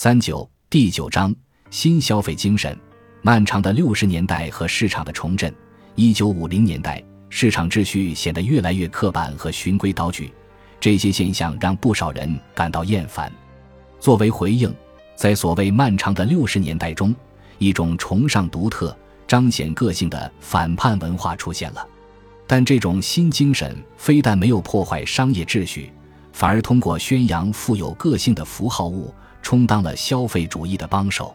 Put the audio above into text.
三九第九章新消费精神。漫长的六十年代和市场的重振。一九五零年代，市场秩序显得越来越刻板和循规蹈矩，这些现象让不少人感到厌烦。作为回应，在所谓漫长的六十年代中，一种崇尚独特、彰显个性的反叛文化出现了。但这种新精神非但没有破坏商业秩序，反而通过宣扬富有个性的符号物，充当了消费主义的帮手。